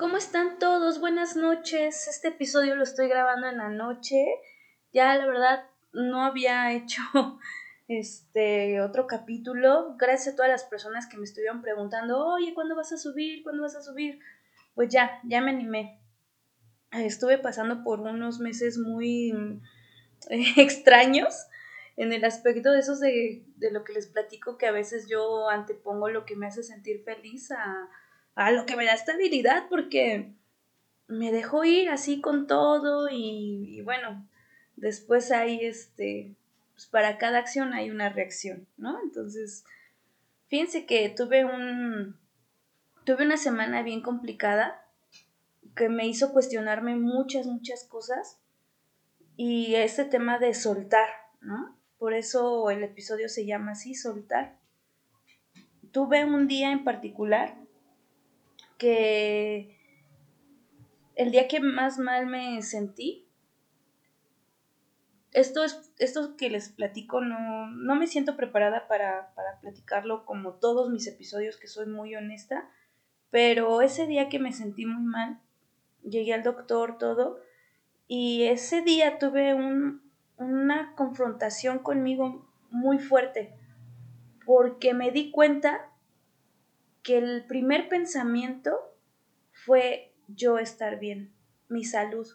¿Cómo están todos? Buenas noches. Este episodio lo estoy grabando en la noche. Ya la verdad no había hecho este otro capítulo. Gracias a todas las personas que me estuvieron preguntando, "Oye, ¿cuándo vas a subir? ¿Cuándo vas a subir?" Pues ya, ya me animé. Estuve pasando por unos meses muy extraños en el aspecto de esos de, de lo que les platico que a veces yo antepongo lo que me hace sentir feliz a a lo que me da estabilidad porque me dejó ir así con todo y, bueno, después hay este, pues para cada acción hay una reacción, ¿no? Entonces, fíjense que tuve un, tuve una semana bien complicada que me hizo cuestionarme muchas, muchas cosas y ese tema de soltar, ¿no? Por eso el episodio se llama así, soltar. Tuve un día en particular que el día que más mal me sentí, esto, es, esto que les platico no, no me siento preparada para, para platicarlo como todos mis episodios, que soy muy honesta, pero ese día que me sentí muy mal, llegué al doctor, todo, y ese día tuve un, una confrontación conmigo muy fuerte, porque me di cuenta que el primer pensamiento fue yo estar bien, mi salud.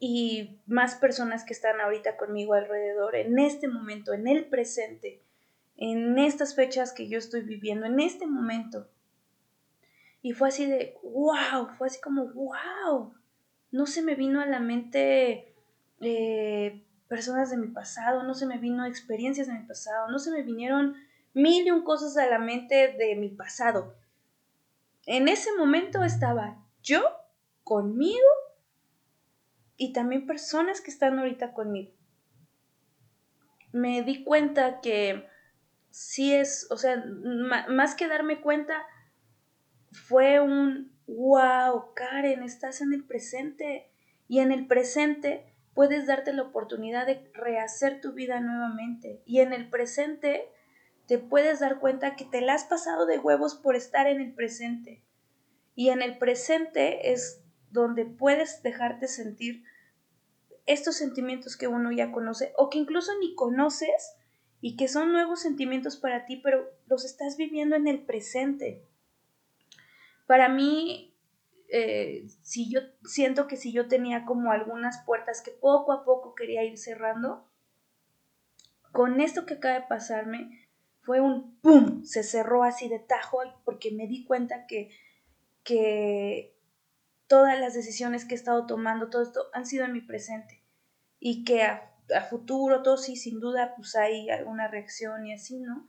Y más personas que están ahorita conmigo alrededor, en este momento, en el presente, en estas fechas que yo estoy viviendo, en este momento. Y fue así de, wow, fue así como, wow. No se me vino a la mente eh, personas de mi pasado, no se me vino experiencias de mi pasado, no se me vinieron mil y un cosas a la mente de mi pasado. En ese momento estaba yo conmigo y también personas que están ahorita conmigo. Me di cuenta que sí es, o sea, más que darme cuenta, fue un, wow, Karen, estás en el presente. Y en el presente puedes darte la oportunidad de rehacer tu vida nuevamente. Y en el presente te puedes dar cuenta que te la has pasado de huevos por estar en el presente. Y en el presente es donde puedes dejarte sentir estos sentimientos que uno ya conoce o que incluso ni conoces y que son nuevos sentimientos para ti, pero los estás viviendo en el presente. Para mí, eh, si yo siento que si yo tenía como algunas puertas que poco a poco quería ir cerrando, con esto que acaba de pasarme, fue un ¡pum! Se cerró así de tajo porque me di cuenta que, que todas las decisiones que he estado tomando, todo esto, han sido en mi presente. Y que a, futuro, todo sí, sin duda, pues hay alguna reacción y así, ¿no?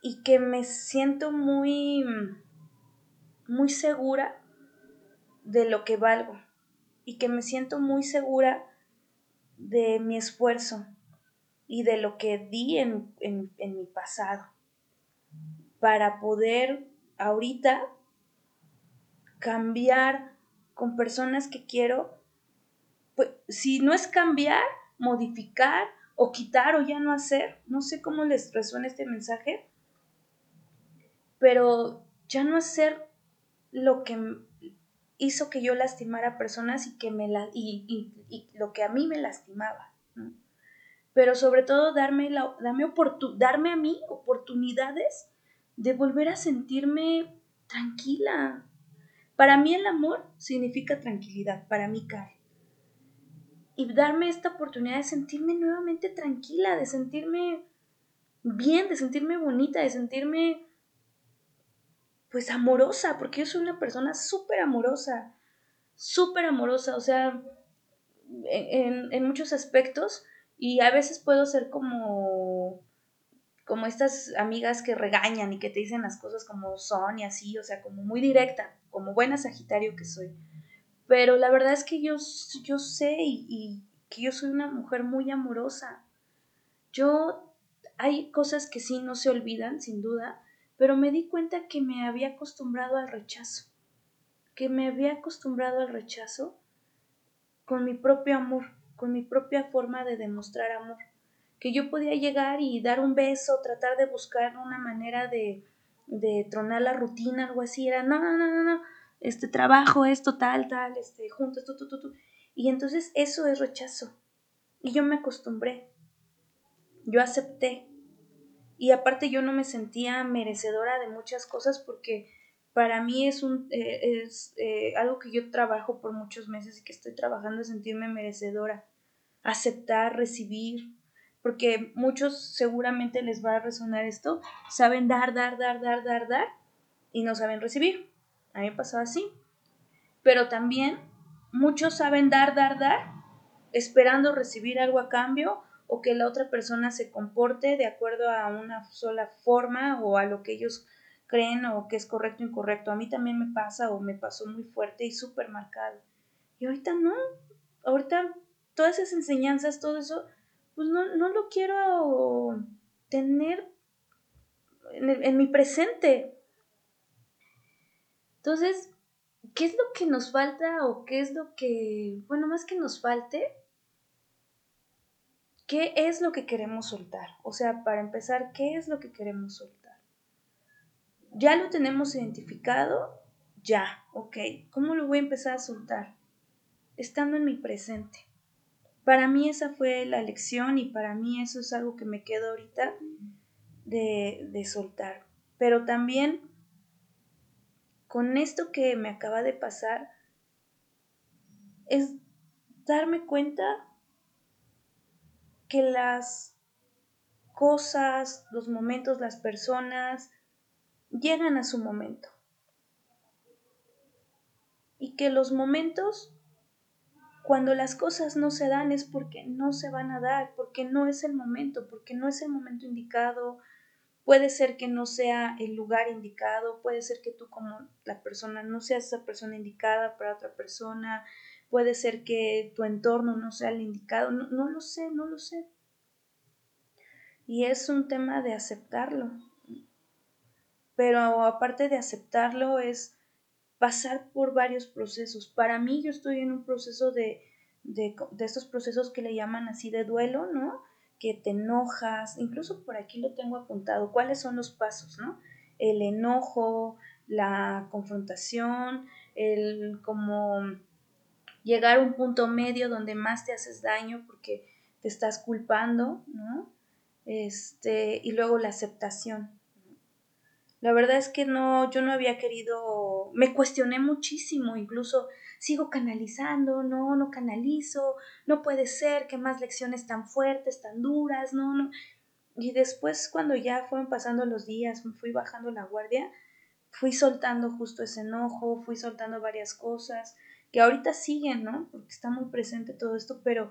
Y que me siento muy, muy segura de lo que valgo. Y que me siento muy segura de mi esfuerzo y de lo que di en, mi pasado para poder ahorita cambiar con personas que quiero, pues si no es cambiar, modificar o quitar o ya no hacer, no sé cómo les resuena este mensaje, pero ya no hacer lo que hizo que yo lastimara a personas y que me la, y, y lo que a mí me lastimaba. Pero sobre todo darme, la, darme a mí oportunidades de volver a sentirme tranquila. Para mí el amor significa tranquilidad, para mí, Karen. Y darme esta oportunidad de sentirme nuevamente tranquila, de sentirme bien, de sentirme bonita, de sentirme pues amorosa, porque yo soy una persona súper amorosa, súper amorosa, o sea, en, en muchos aspectos y a veces puedo ser como como estas amigas que regañan y que te dicen las cosas como son y así, o sea, como muy directa, como buena Sagitario que soy. Pero la verdad es que yo, yo sé y, y que yo soy una mujer muy amorosa. Yo, hay cosas que sí no se olvidan, sin duda, pero me di cuenta que me había acostumbrado al rechazo, que me había acostumbrado al rechazo con mi propio amor con mi propia forma de demostrar amor, que yo podía llegar y dar un beso, tratar de buscar una manera de, de tronar la rutina, algo así, era, no, no, no, no, este trabajo, esto, tal, tal, este, juntos, tu, tu, tu, tu. Y entonces eso es rechazo. Y yo me acostumbré. Yo acepté. Y aparte yo no me sentía merecedora de muchas cosas porque para mí es, un, eh, es eh, algo que yo trabajo por muchos meses y que estoy trabajando es sentirme merecedora. Aceptar, recibir. Porque muchos seguramente les va a resonar esto. Saben dar, dar, dar, dar, dar, dar y no saben recibir. A mí me pasó así. Pero también muchos saben dar, dar, dar, esperando recibir algo a cambio o que la otra persona se comporte de acuerdo a una sola forma o a lo que ellos creen o que es correcto o incorrecto. A mí también me pasa o me pasó muy fuerte y súper marcado. Y ahorita no, ahorita todas esas enseñanzas, todo eso, pues no, no lo quiero tener en, en mi presente. Entonces, ¿qué es lo que nos falta o qué es lo que, bueno, más que nos falte, ¿qué es lo que queremos soltar? O sea, para empezar, ¿qué es lo que queremos soltar? Ya lo tenemos identificado, ya, ok. ¿Cómo lo voy a empezar a soltar? Estando en mi presente. Para mí esa fue la lección y para mí eso es algo que me quedo ahorita de, de soltar. Pero también con esto que me acaba de pasar es darme cuenta que las cosas, los momentos, las personas llegan a su momento. Y que los momentos, cuando las cosas no se dan, es porque no se van a dar, porque no es el momento, porque no es el momento indicado, Puede ser que no sea el lugar indicado, puede ser que tú como la persona no seas esa persona indicada para otra persona, puede ser que tu entorno no sea el indicado, no, lo sé, no lo sé. Y es un tema de aceptarlo. Pero aparte de aceptarlo es pasar por varios procesos. Para mí yo estoy en un proceso de, de, de estos procesos que le llaman así de duelo, ¿no? que te enojas, incluso por aquí lo tengo apuntado, cuáles son los pasos, ¿no? El enojo, la confrontación, el como llegar a un punto medio donde más te haces daño porque te estás culpando, ¿no? Este, y luego la aceptación. La verdad es que no, yo no había querido, me cuestioné muchísimo, incluso sigo canalizando, no, no canalizo, no puede ser, que más lecciones tan fuertes, tan duras, no, no. Y después cuando ya fueron pasando los días, me fui bajando la guardia, fui soltando justo ese enojo, fui soltando varias cosas que ahorita siguen, ¿no? Porque está muy presente todo esto, pero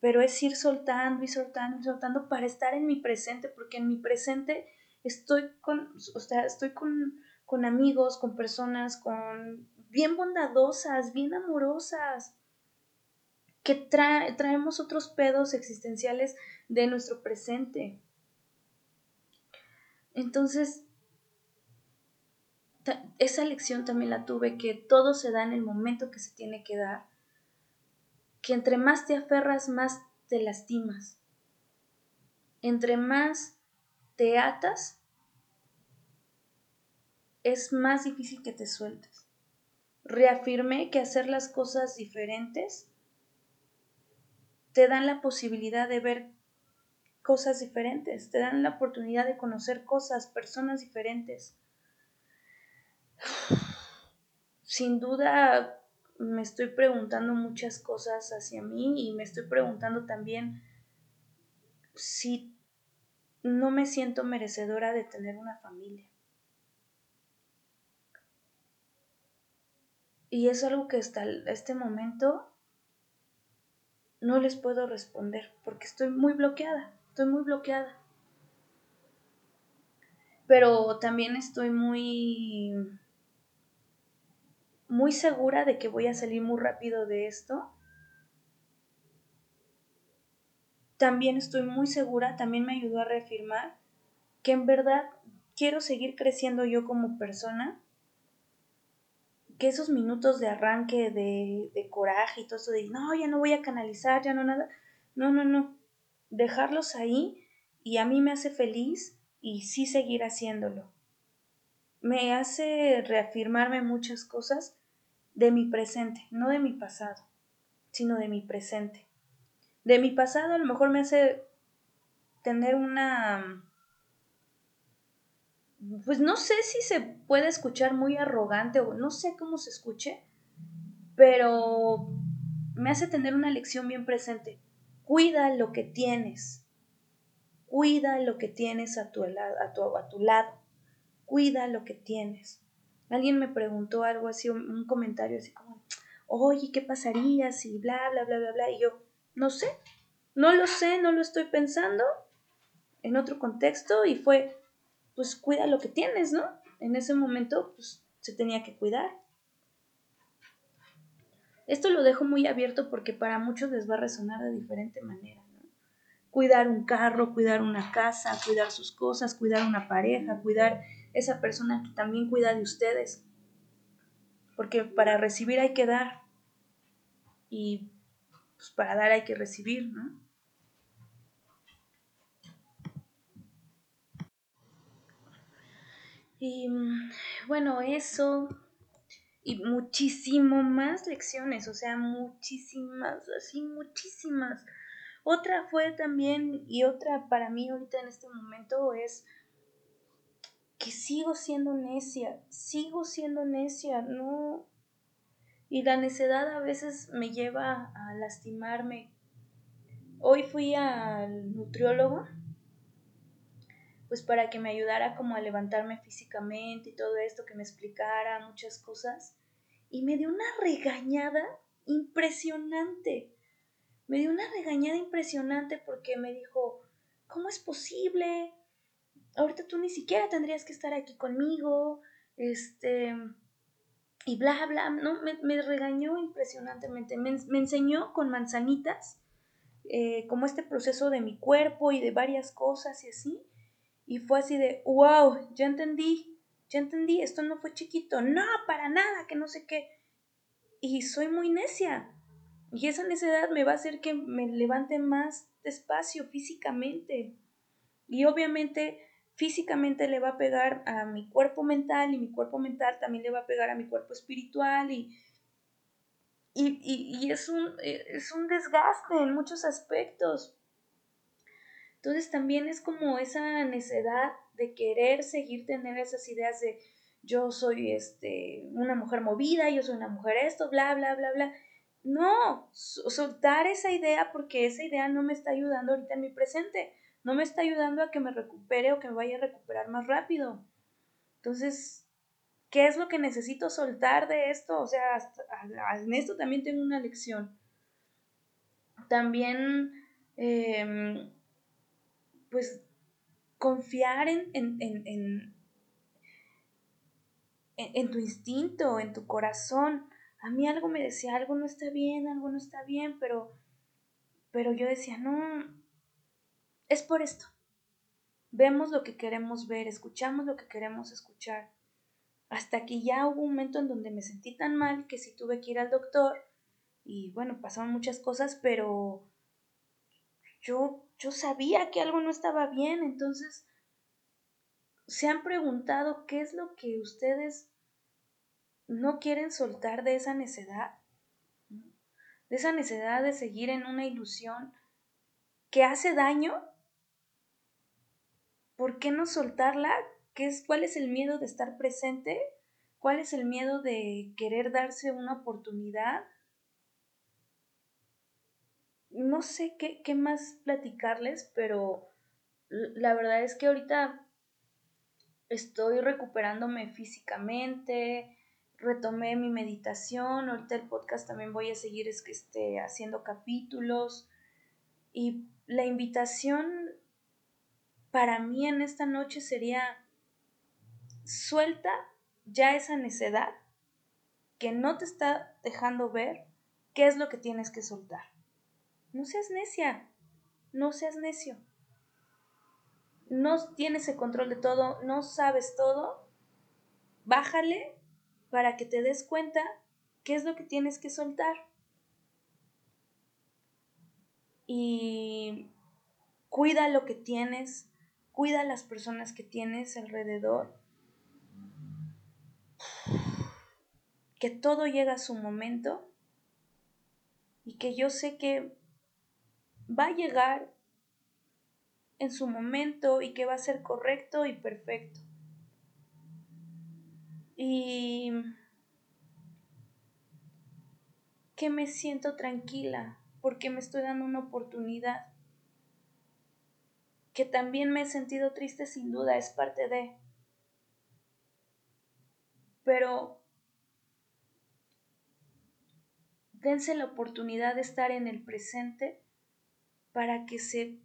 pero es ir soltando y soltando y soltando para estar en mi presente, porque en mi presente estoy con, o sea, estoy con, con amigos, con personas, con bien bondadosas, bien amorosas, que traemos otros pedos existenciales de nuestro presente. Entonces, esa lección también la tuve, que todo se da en el momento que se tiene que dar, que entre más te aferras, más te lastimas, entre más te atas, es más difícil que te sueltes reafirmé que hacer las cosas diferentes te dan la posibilidad de ver cosas diferentes, te dan la oportunidad de conocer cosas, personas diferentes. Sin duda me estoy preguntando muchas cosas hacia mí y me estoy preguntando también si no me siento merecedora de tener una familia. Y es algo que hasta este momento no les puedo responder porque estoy muy bloqueada, estoy muy bloqueada. Pero también estoy muy muy segura de que voy a salir muy rápido de esto. También estoy muy segura, también me ayudó a reafirmar que en verdad quiero seguir creciendo yo como persona que esos minutos de arranque, de, de coraje y todo eso de, no, ya no voy a canalizar, ya no nada, no, no, no, dejarlos ahí y a mí me hace feliz y sí seguir haciéndolo. me hace reafirmarme muchas cosas de mi presente, no de mi pasado, sino de mi presente. De mi pasado a lo mejor me hace tener una... Pues no sé si se puede escuchar muy arrogante o no sé cómo se escuche, pero me hace tener una lección bien presente. Cuida lo que tienes. Cuida lo que tienes a tu, a tu, a tu lado. Cuida lo que tienes. Alguien me preguntó algo así, un, comentario así como, oye, ¿qué pasaría si bla, bla, bla, bla, bla? Y yo, no sé, no lo sé, no lo estoy pensando en otro contexto y fue, pues cuida lo que tienes, ¿no? En ese momento, pues se tenía que cuidar. Esto lo dejo muy abierto porque para muchos les va a resonar de diferente manera. ¿no? Cuidar un carro, cuidar una casa, cuidar sus cosas, cuidar una pareja, cuidar esa persona que también cuida de ustedes. Porque para recibir hay que dar. Y pues para dar hay que recibir, ¿no? Y bueno, eso y muchísimo más lecciones, o sea, muchísimas, así muchísimas. Otra fue también, y otra para mí ahorita en este momento es que sigo siendo necia, sigo siendo necia, no. Y la necedad a veces me lleva a lastimarme. Hoy fui al nutriólogo, pues para que me ayudara como a levantarme físicamente y todo esto, que me explicara muchas cosas. Y me dio una regañada impresionante. Me dio una regañada impresionante porque me dijo, ¿cómo es posible? ahorita tú ni siquiera tendrías que estar aquí conmigo, este, y bla, bla, ¿no? Me, regañó impresionantemente, me, enseñó con manzanitas, eh, como este proceso de mi cuerpo y de varias cosas y así, y fue así de, wow, ya entendí, ya entendí, esto no fue chiquito, no, para nada, que no sé qué, y soy muy necia, y esa necedad me va a hacer que me levante más despacio físicamente, y obviamente físicamente le va a pegar a mi cuerpo mental y mi cuerpo mental también le va a pegar a mi cuerpo espiritual y, y, es, un, es un desgaste en muchos aspectos. Entonces también es como esa necesidad de querer seguir tener esas ideas de yo soy este, una mujer movida, yo soy una mujer esto, bla, bla, bla, bla. No, soltar esa idea porque esa idea no me está ayudando ahorita en mi presente no me está ayudando a que me recupere o que me vaya a recuperar más rápido. Entonces, ¿qué es lo que necesito soltar de esto? O sea, en esto también tengo una lección. También, em, pues, confiar en, en, en, en, tu instinto, en tu corazón. A mí algo me decía, algo no está bien, algo no está bien, pero, pero yo decía, no, es por esto. Vemos lo que queremos ver, escuchamos lo que queremos escuchar. Hasta que ya hubo un momento en donde me sentí tan mal que sí tuve que ir al doctor y bueno, pasaron muchas cosas, pero yo, yo sabía que algo no estaba bien, entonces se han preguntado qué es lo que ustedes no quieren soltar de esa necedad, de esa necesidad de seguir en una ilusión que hace daño ¿por qué no soltarla? ¿Qué es, ¿Cuál es el miedo de estar presente? ¿Cuál es el miedo de querer darse una oportunidad? No sé qué, qué más platicarles, pero la verdad es que ahorita estoy recuperándome físicamente, retomé mi meditación, ahorita el podcast también voy a seguir es que esté haciendo capítulos y la invitación para mí en esta noche sería suelta ya esa necedad que no te está dejando ver qué es lo que tienes que soltar. No seas necia, no seas necio. No tienes el control de todo, no sabes todo. Bájale para que te des cuenta qué es lo que tienes que soltar. Y cuida lo que tienes, cuida a las personas que tienes alrededor que todo llega a su momento y que yo sé que va a llegar en su momento y que va a ser correcto y perfecto. Y que me siento tranquila porque me estoy dando una oportunidad. Que también me he sentido triste sin duda, es parte de. Pero dense la oportunidad de estar en el presente para que se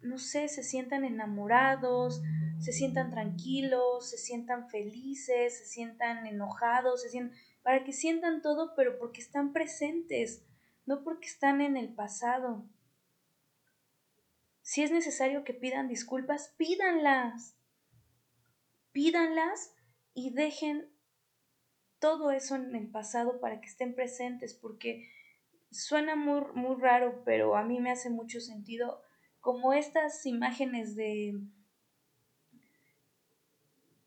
no sé, se sientan enamorados, se sientan tranquilos, se sientan felices, se sientan enojados, se sientan, para que sientan todo, pero porque están presentes, no porque están en el pasado. Si es necesario que pidan disculpas, pídanlas. Pídanlas y dejen todo eso en el pasado para que estén presentes, porque suena muy, muy raro, pero a mí me hace mucho sentido como estas imágenes de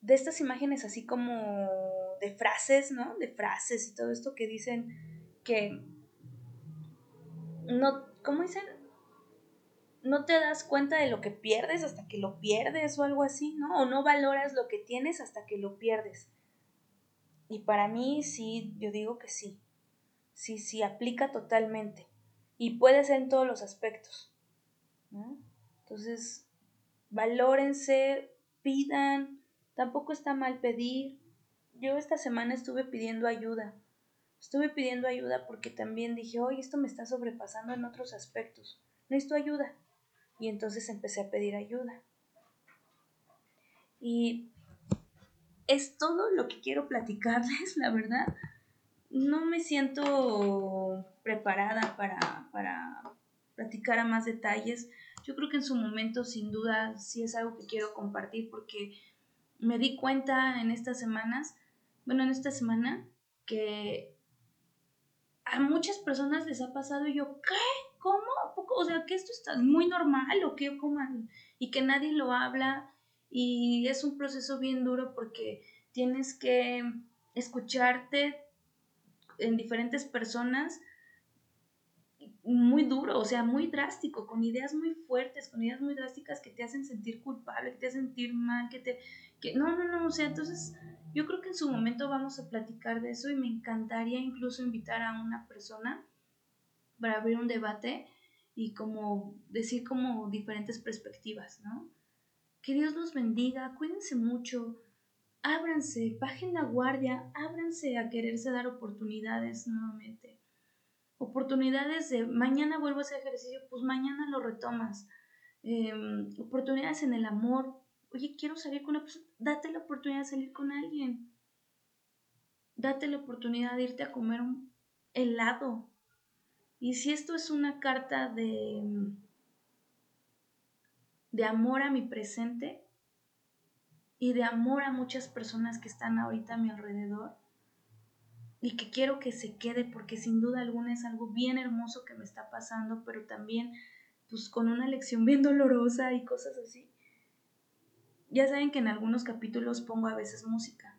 de estas imágenes así como de frases, ¿no? De frases y todo esto que dicen que no, ¿cómo dicen? No te das cuenta de lo que pierdes hasta que lo pierdes o algo así, ¿no? O no valoras lo que tienes hasta que lo pierdes. Y para mí sí, yo digo que sí. Sí, sí, aplica totalmente. Y puede ser en todos los aspectos. Entonces, valórense, pidan, tampoco está mal pedir. Yo esta semana estuve pidiendo ayuda. Estuve pidiendo ayuda porque también dije, oye, esto me está sobrepasando en otros aspectos. Necesito ayuda. Y entonces empecé a pedir ayuda. Y es todo lo que quiero platicarles, la verdad. No me siento preparada para, para platicar a más detalles. Yo creo que en su momento, sin duda, sí es algo que quiero compartir porque me di cuenta en estas semanas, bueno, en esta semana, que a muchas personas les ha pasado y yo. O sea, que esto está muy normal o qué? ¿Cómo? Y que nadie lo habla y es un proceso bien duro porque tienes que escucharte en diferentes personas muy duro, o sea, muy drástico, con ideas muy fuertes, con ideas muy drásticas que te hacen sentir culpable, que te hacen sentir mal, que te... Que, no, no, no, o sea, entonces yo creo que en su momento vamos a platicar de eso y me encantaría incluso invitar a una persona para abrir un debate y como decir como diferentes perspectivas, ¿no? Que Dios los bendiga, cuídense mucho, ábranse, bajen la guardia, ábranse a quererse dar oportunidades nuevamente oportunidades de mañana vuelvo a hacer ejercicio, pues mañana lo retomas. Em, oportunidades en el amor. Oye, quiero salir con una persona. Date la oportunidad de salir con alguien. Date la oportunidad de irte a comer un helado. Y si esto es una carta de, de amor a mi presente y de amor a muchas personas que están ahorita a mi alrededor, y que quiero que se quede porque sin duda alguna es algo bien hermoso que me está pasando, pero también pues con una lección bien dolorosa y cosas así. Ya saben que en algunos capítulos pongo a veces música.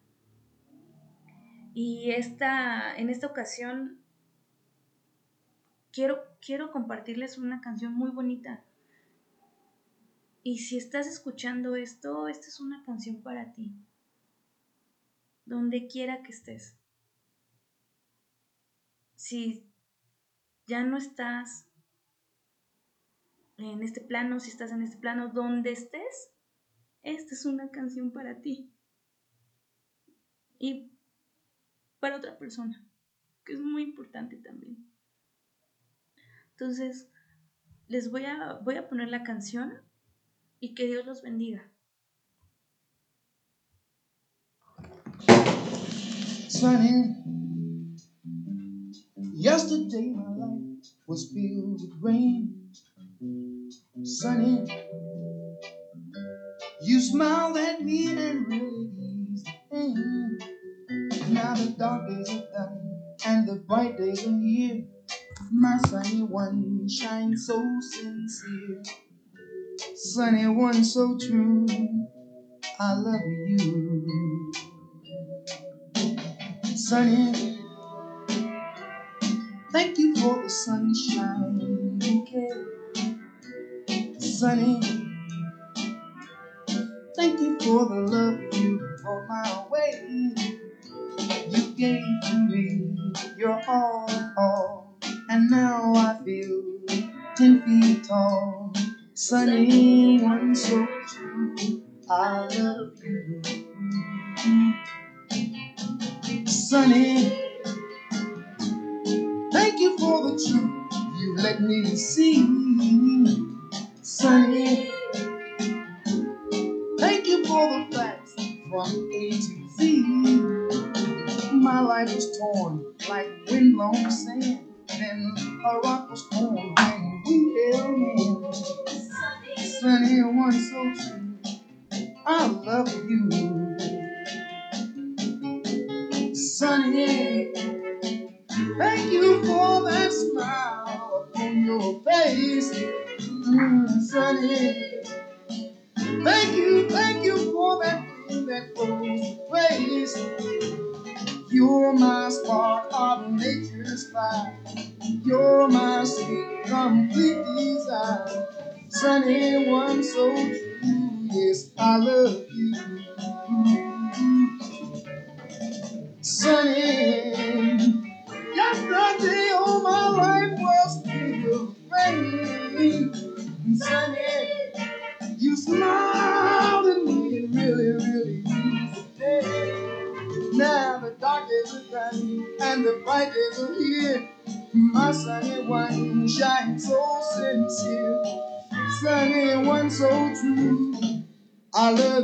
Y esta, en esta ocasión quiero, quiero compartirles una canción muy bonita. Y si estás escuchando esto, esta es una canción para ti. Donde quiera que estés si ya no estás en este plano, si estás en este plano, donde estés, esta es una canción para ti. Y para otra persona, que es muy importante también. Entonces, les voy a, voy a poner la canción y que Dios los bendiga. Yesterday my life was filled with rain, sunny. You smiled at me and really eased the pain. Now the dark days are done and the bright days are here. my sunny one shines so sincere. Sunny one so true, I love you. Sunny, thank you for the sunshine bouquet. Sunny, thank you for the love you brought my way. You gave to me your all. tall, sunny one so true. I love you. Thank you. Hallelujah.